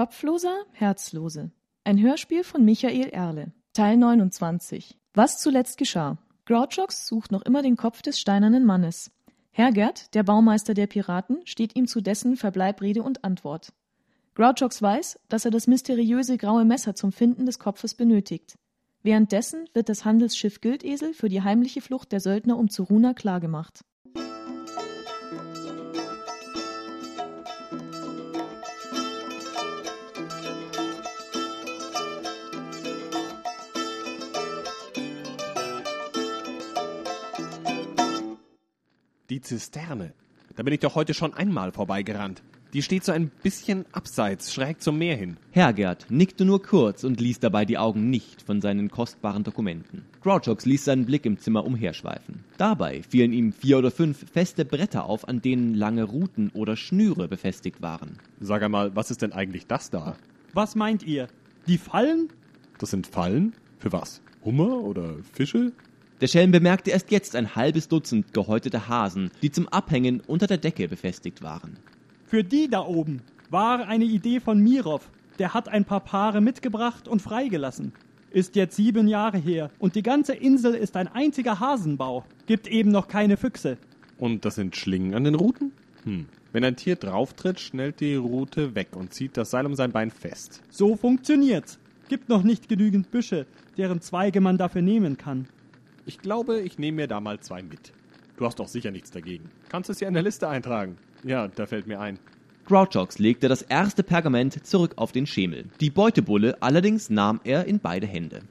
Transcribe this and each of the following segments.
Kopfloser, Herzlose. Ein Hörspiel von Michael Erle. Teil 29. Was zuletzt geschah. Grouchox sucht noch immer den Kopf des steinernen Mannes. Hergert, der Baumeister der Piraten, steht ihm zu dessen Verbleib Rede und Antwort. Grouchox weiß, dass er das mysteriöse graue Messer zum Finden des Kopfes benötigt. Währenddessen wird das Handelsschiff Gildesel für die heimliche Flucht der Söldner um Zuruna klargemacht. Die Zisterne. Da bin ich doch heute schon einmal vorbeigerannt. Die steht so ein bisschen abseits, schräg zum Meer hin. Hergert nickte nur kurz und ließ dabei die Augen nicht von seinen kostbaren Dokumenten. Grouchox ließ seinen Blick im Zimmer umherschweifen. Dabei fielen ihm vier oder fünf feste Bretter auf, an denen lange Ruten oder Schnüre befestigt waren. Sag einmal, was ist denn eigentlich das da? Was meint ihr? Die Fallen? Das sind Fallen? Für was? Hummer oder Fische? Der Schelm bemerkte erst jetzt ein halbes Dutzend gehäutete Hasen, die zum Abhängen unter der Decke befestigt waren. Für die da oben war eine Idee von Mirov. Der hat ein paar Paare mitgebracht und freigelassen. Ist jetzt sieben Jahre her und die ganze Insel ist ein einziger Hasenbau. Gibt eben noch keine Füchse. Und das sind Schlingen an den Ruten? Hm. Wenn ein Tier drauftritt, schnellt die Rute weg und zieht das Seil um sein Bein fest. So funktioniert's. Gibt noch nicht genügend Büsche, deren Zweige man dafür nehmen kann. Ich glaube, ich nehme mir da mal zwei mit. Du hast doch sicher nichts dagegen. Kannst es ja in der Liste eintragen. Ja, da fällt mir ein. Grouchox legte das erste Pergament zurück auf den Schemel. Die Beutebulle allerdings nahm er in beide Hände.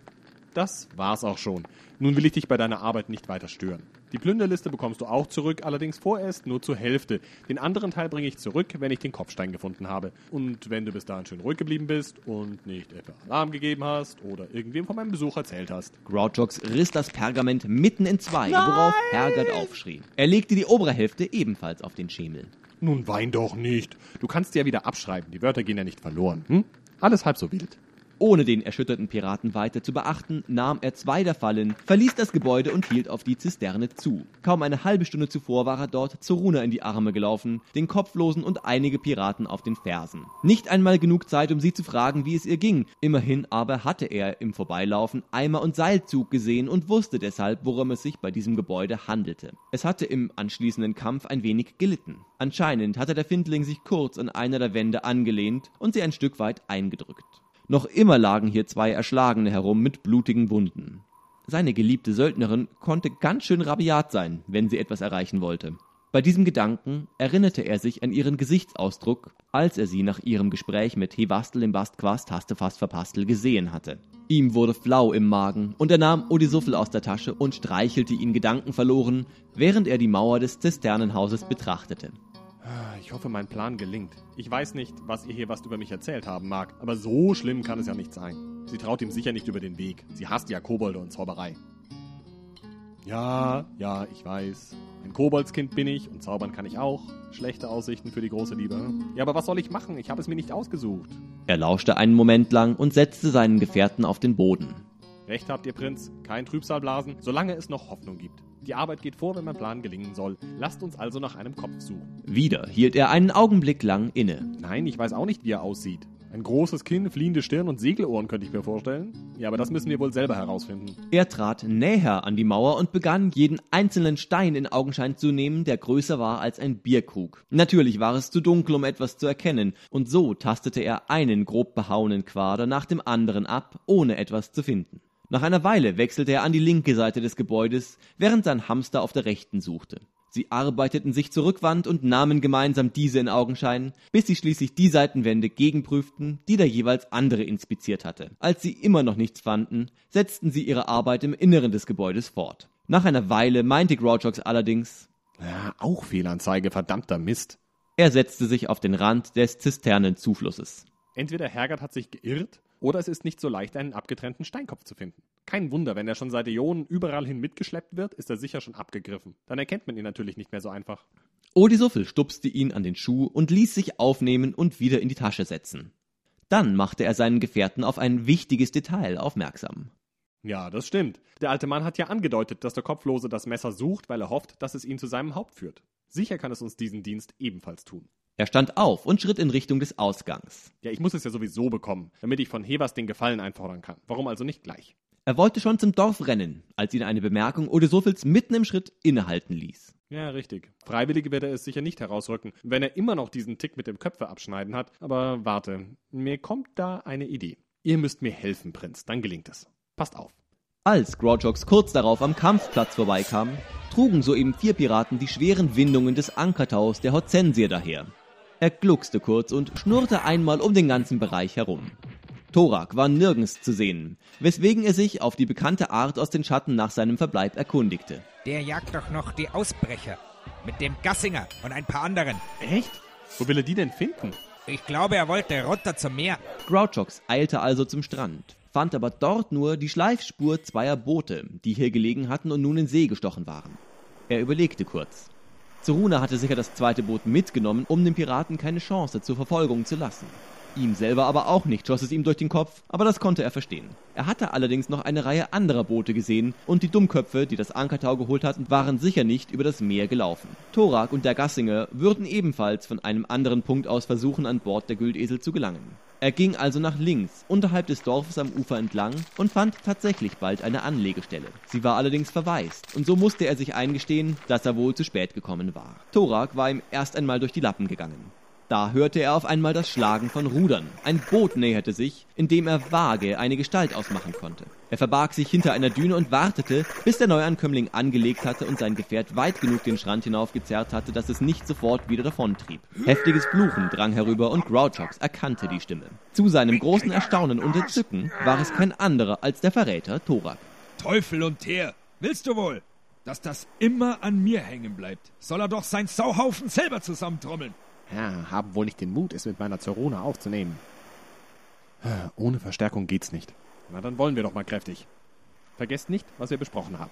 Das war's auch schon. Nun will ich dich bei deiner Arbeit nicht weiter stören. Die Plünderliste bekommst du auch zurück, allerdings vorerst nur zur Hälfte. Den anderen Teil bringe ich zurück, wenn ich den Kopfstein gefunden habe. Und wenn du bis dahin schön ruhig geblieben bist und nicht etwa Alarm gegeben hast oder irgendwem von meinem Besuch erzählt hast. Grouchox riss das Pergament mitten in zwei, Nein! worauf Hergert aufschrie. Er legte die obere Hälfte ebenfalls auf den Schemel. Nun wein doch nicht. Du kannst ja wieder abschreiben. Die Wörter gehen ja nicht verloren. Hm? Alles halb so wild. Ohne den erschütterten Piraten weiter zu beachten, nahm er zwei der Fallen, verließ das Gebäude und hielt auf die Zisterne zu. Kaum eine halbe Stunde zuvor war er dort Zoruna in die Arme gelaufen, den Kopflosen und einige Piraten auf den Fersen. Nicht einmal genug Zeit, um sie zu fragen, wie es ihr ging. Immerhin aber hatte er im Vorbeilaufen Eimer und Seilzug gesehen und wusste deshalb, worum es sich bei diesem Gebäude handelte. Es hatte im anschließenden Kampf ein wenig gelitten. Anscheinend hatte der Findling sich kurz an einer der Wände angelehnt und sie ein Stück weit eingedrückt. Noch immer lagen hier zwei Erschlagene herum mit blutigen Wunden. Seine geliebte Söldnerin konnte ganz schön rabiat sein, wenn sie etwas erreichen wollte. Bei diesem Gedanken erinnerte er sich an ihren Gesichtsausdruck, als er sie nach ihrem Gespräch mit Hevastel im Bastquast Hastefast Verpastel gesehen hatte. Ihm wurde flau im Magen und er nahm Odisuffel aus der Tasche und streichelte ihn gedankenverloren, während er die Mauer des Zisternenhauses betrachtete. Ich hoffe, mein Plan gelingt. Ich weiß nicht, was ihr hier was über mich erzählt haben mag, aber so schlimm kann es ja nicht sein. Sie traut ihm sicher nicht über den Weg. Sie hasst ja Kobolde und Zauberei. Ja, ja, ich weiß. Ein Koboldskind bin ich und zaubern kann ich auch. Schlechte Aussichten für die große Liebe. Ja, aber was soll ich machen? Ich habe es mir nicht ausgesucht. Er lauschte einen Moment lang und setzte seinen Gefährten auf den Boden. Recht habt ihr, Prinz. Kein Trübsal blasen, solange es noch Hoffnung gibt. Die Arbeit geht vor, wenn mein Plan gelingen soll. Lasst uns also nach einem Kopf suchen. Wieder hielt er einen Augenblick lang inne. Nein, ich weiß auch nicht, wie er aussieht. Ein großes Kinn, fliehende Stirn und Segelohren könnte ich mir vorstellen. Ja, aber das müssen wir wohl selber herausfinden. Er trat näher an die Mauer und begann, jeden einzelnen Stein in Augenschein zu nehmen, der größer war als ein Bierkrug. Natürlich war es zu dunkel, um etwas zu erkennen, und so tastete er einen grob behauenen Quader nach dem anderen ab, ohne etwas zu finden. Nach einer Weile wechselte er an die linke Seite des Gebäudes, während sein Hamster auf der rechten suchte. Sie arbeiteten sich zur Rückwand und nahmen gemeinsam diese in Augenschein, bis sie schließlich die Seitenwände gegenprüften, die der jeweils andere inspiziert hatte. Als sie immer noch nichts fanden, setzten sie ihre Arbeit im Inneren des Gebäudes fort. Nach einer Weile meinte Grouchox allerdings, Ja, auch Fehlanzeige, verdammter Mist. er setzte sich auf den Rand des Zisternenzuflusses. Entweder Hergert hat sich geirrt, oder es ist nicht so leicht, einen abgetrennten Steinkopf zu finden. Kein Wunder, wenn er schon seit Äonen überall hin mitgeschleppt wird, ist er sicher schon abgegriffen. Dann erkennt man ihn natürlich nicht mehr so einfach. Odisuffel stupste ihn an den Schuh und ließ sich aufnehmen und wieder in die Tasche setzen. Dann machte er seinen Gefährten auf ein wichtiges Detail aufmerksam. Ja, das stimmt. Der alte Mann hat ja angedeutet, dass der Kopflose das Messer sucht, weil er hofft, dass es ihn zu seinem Haupt führt. Sicher kann es uns diesen Dienst ebenfalls tun. Er stand auf und schritt in Richtung des Ausgangs. Ja, ich muss es ja sowieso bekommen, damit ich von Hebers den Gefallen einfordern kann. Warum also nicht gleich? Er wollte schon zum Dorf rennen, als ihn eine Bemerkung Odesophils mitten im Schritt innehalten ließ. Ja, richtig. Freiwillige wird er es sicher nicht herausrücken, wenn er immer noch diesen Tick mit dem Köpfe abschneiden hat. Aber warte, mir kommt da eine Idee. Ihr müsst mir helfen, Prinz, dann gelingt es. Passt auf. Als Grouchox kurz darauf am Kampfplatz vorbeikam, trugen soeben vier Piraten die schweren Windungen des Ankertaus der Hortensier daher. Er gluckste kurz und schnurrte einmal um den ganzen Bereich herum. Thorak war nirgends zu sehen, weswegen er sich auf die bekannte Art aus den Schatten nach seinem Verbleib erkundigte. Der jagt doch noch die Ausbrecher. Mit dem Gassinger und ein paar anderen. Echt? Wo will er die denn finden? Ich glaube, er wollte runter zum Meer. Grouchox eilte also zum Strand, fand aber dort nur die Schleifspur zweier Boote, die hier gelegen hatten und nun in See gestochen waren. Er überlegte kurz. Zeruna hatte sicher das zweite Boot mitgenommen, um den Piraten keine Chance zur Verfolgung zu lassen. Ihm selber aber auch nicht, schoss es ihm durch den Kopf, aber das konnte er verstehen. Er hatte allerdings noch eine Reihe anderer Boote gesehen und die Dummköpfe, die das Ankertau geholt hatten, waren sicher nicht über das Meer gelaufen. Thorak und der Gassinger würden ebenfalls von einem anderen Punkt aus versuchen, an Bord der Güldesel zu gelangen. Er ging also nach links, unterhalb des Dorfes am Ufer entlang und fand tatsächlich bald eine Anlegestelle. Sie war allerdings verwaist und so musste er sich eingestehen, dass er wohl zu spät gekommen war. Thorak war ihm erst einmal durch die Lappen gegangen. Da hörte er auf einmal das Schlagen von Rudern. Ein Boot näherte sich, in dem er vage eine Gestalt ausmachen konnte. Er verbarg sich hinter einer Düne und wartete, bis der Neuankömmling angelegt hatte und sein Gefährt weit genug den Strand hinaufgezerrt hatte, dass es nicht sofort wieder davontrieb. Heftiges Fluchen drang herüber und Grouchox erkannte die Stimme. Zu seinem großen Erstaunen und Entzücken war es kein anderer als der Verräter Thorak. Teufel und Teer, willst du wohl, dass das immer an mir hängen bleibt? Soll er doch sein Sauhaufen selber zusammentrommeln. Ja, haben wohl nicht den Mut, es mit meiner Zorone aufzunehmen. Ohne Verstärkung geht's nicht. Na, dann wollen wir doch mal kräftig. Vergesst nicht, was wir besprochen haben.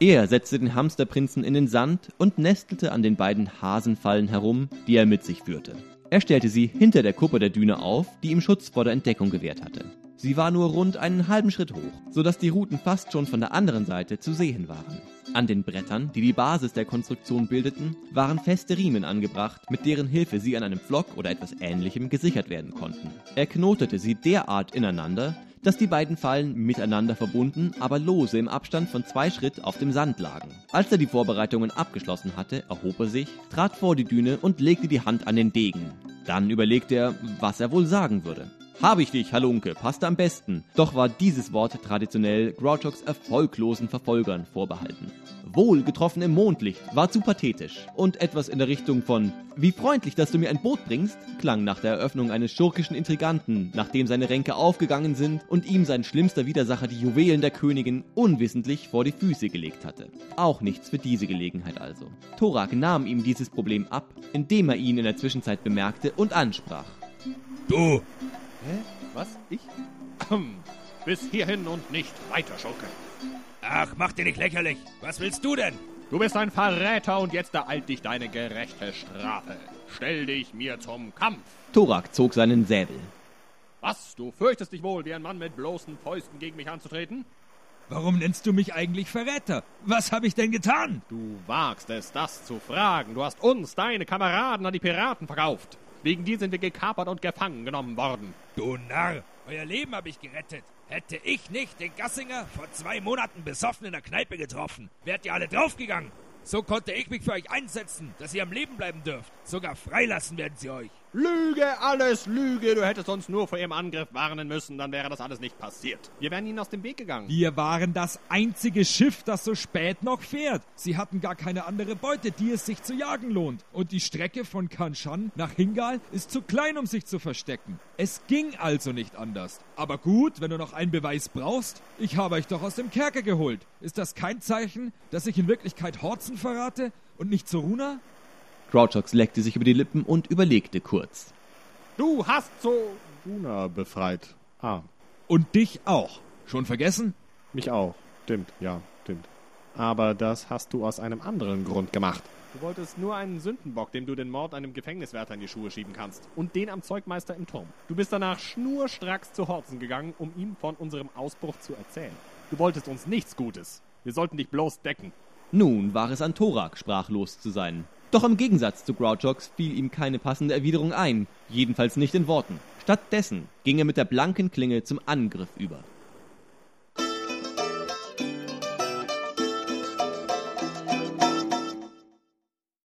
Er setzte den Hamsterprinzen in den Sand und nestelte an den beiden Hasenfallen herum, die er mit sich führte. Er stellte sie hinter der Kuppe der Düne auf, die ihm Schutz vor der Entdeckung gewährt hatte. Sie war nur rund einen halben Schritt hoch, so dass die Routen fast schon von der anderen Seite zu sehen waren. An den Brettern, die die Basis der Konstruktion bildeten, waren feste Riemen angebracht, mit deren Hilfe sie an einem Pflock oder etwas ähnlichem gesichert werden konnten. Er knotete sie derart ineinander, dass die beiden Fallen miteinander verbunden, aber lose im Abstand von zwei Schritt auf dem Sand lagen. Als er die Vorbereitungen abgeschlossen hatte, erhob er sich, trat vor die Düne und legte die Hand an den Degen. Dann überlegte er, was er wohl sagen würde. Hab ich dich, Halunke, passte am besten. Doch war dieses Wort traditionell Grouchox erfolglosen Verfolgern vorbehalten. Wohl getroffen im Mondlicht war zu pathetisch und etwas in der Richtung von Wie freundlich, dass du mir ein Boot bringst, klang nach der Eröffnung eines schurkischen Intriganten, nachdem seine Ränke aufgegangen sind und ihm sein schlimmster Widersacher die Juwelen der Königin unwissentlich vor die Füße gelegt hatte. Auch nichts für diese Gelegenheit also. Thorak nahm ihm dieses Problem ab, indem er ihn in der Zwischenzeit bemerkte und ansprach. Du, Hä? Was? Ich? Bis hierhin und nicht weiter, Schurke. ach, mach dir nicht lächerlich. Was willst du denn? Du bist ein Verräter und jetzt ereilt dich deine gerechte Strafe. Stell dich mir zum Kampf. Thorak zog seinen Säbel. Was? Du fürchtest dich wohl, wie ein Mann mit bloßen Fäusten gegen mich anzutreten? Warum nennst du mich eigentlich Verräter? Was habe ich denn getan? Du wagst es, das zu fragen. Du hast uns, deine Kameraden, an die Piraten verkauft. Wegen dir sind wir gekapert und gefangen genommen worden. Du Narr, euer Leben habe ich gerettet. Hätte ich nicht den Gassinger vor zwei Monaten besoffen in der Kneipe getroffen, wärt ihr alle draufgegangen. So konnte ich mich für euch einsetzen, dass ihr am Leben bleiben dürft. Sogar freilassen werden sie euch. Lüge, alles Lüge. Du hättest uns nur vor ihrem Angriff warnen müssen, dann wäre das alles nicht passiert. Wir wären ihnen aus dem Weg gegangen. Wir waren das einzige Schiff, das so spät noch fährt. Sie hatten gar keine andere Beute, die es sich zu jagen lohnt. Und die Strecke von Kanshan nach Hingal ist zu klein, um sich zu verstecken. Es ging also nicht anders. Aber gut, wenn du noch einen Beweis brauchst, ich habe euch doch aus dem Kerker geholt. Ist das kein Zeichen, dass ich in Wirklichkeit Horzen verrate und nicht Zoruna? Grouchox leckte sich über die Lippen und überlegte kurz. Du hast so Luna befreit. Ah, Und dich auch. Schon vergessen? mich auch. Stimmt, ja, stimmt. Aber das hast du aus einem anderen Grund gemacht. Du wolltest nur einen Sündenbock, dem du den Mord einem Gefängniswärter in die Schuhe schieben kannst. Und den am Zeugmeister im Turm. Du bist danach schnurstracks zu Horzen gegangen, um ihm von unserem Ausbruch zu erzählen. Du wolltest uns nichts Gutes. Wir sollten dich bloß decken. Nun war es an Thorak, sprachlos zu sein. Doch im Gegensatz zu Grouchox fiel ihm keine passende Erwiderung ein, jedenfalls nicht in Worten. Stattdessen ging er mit der blanken Klinge zum Angriff über.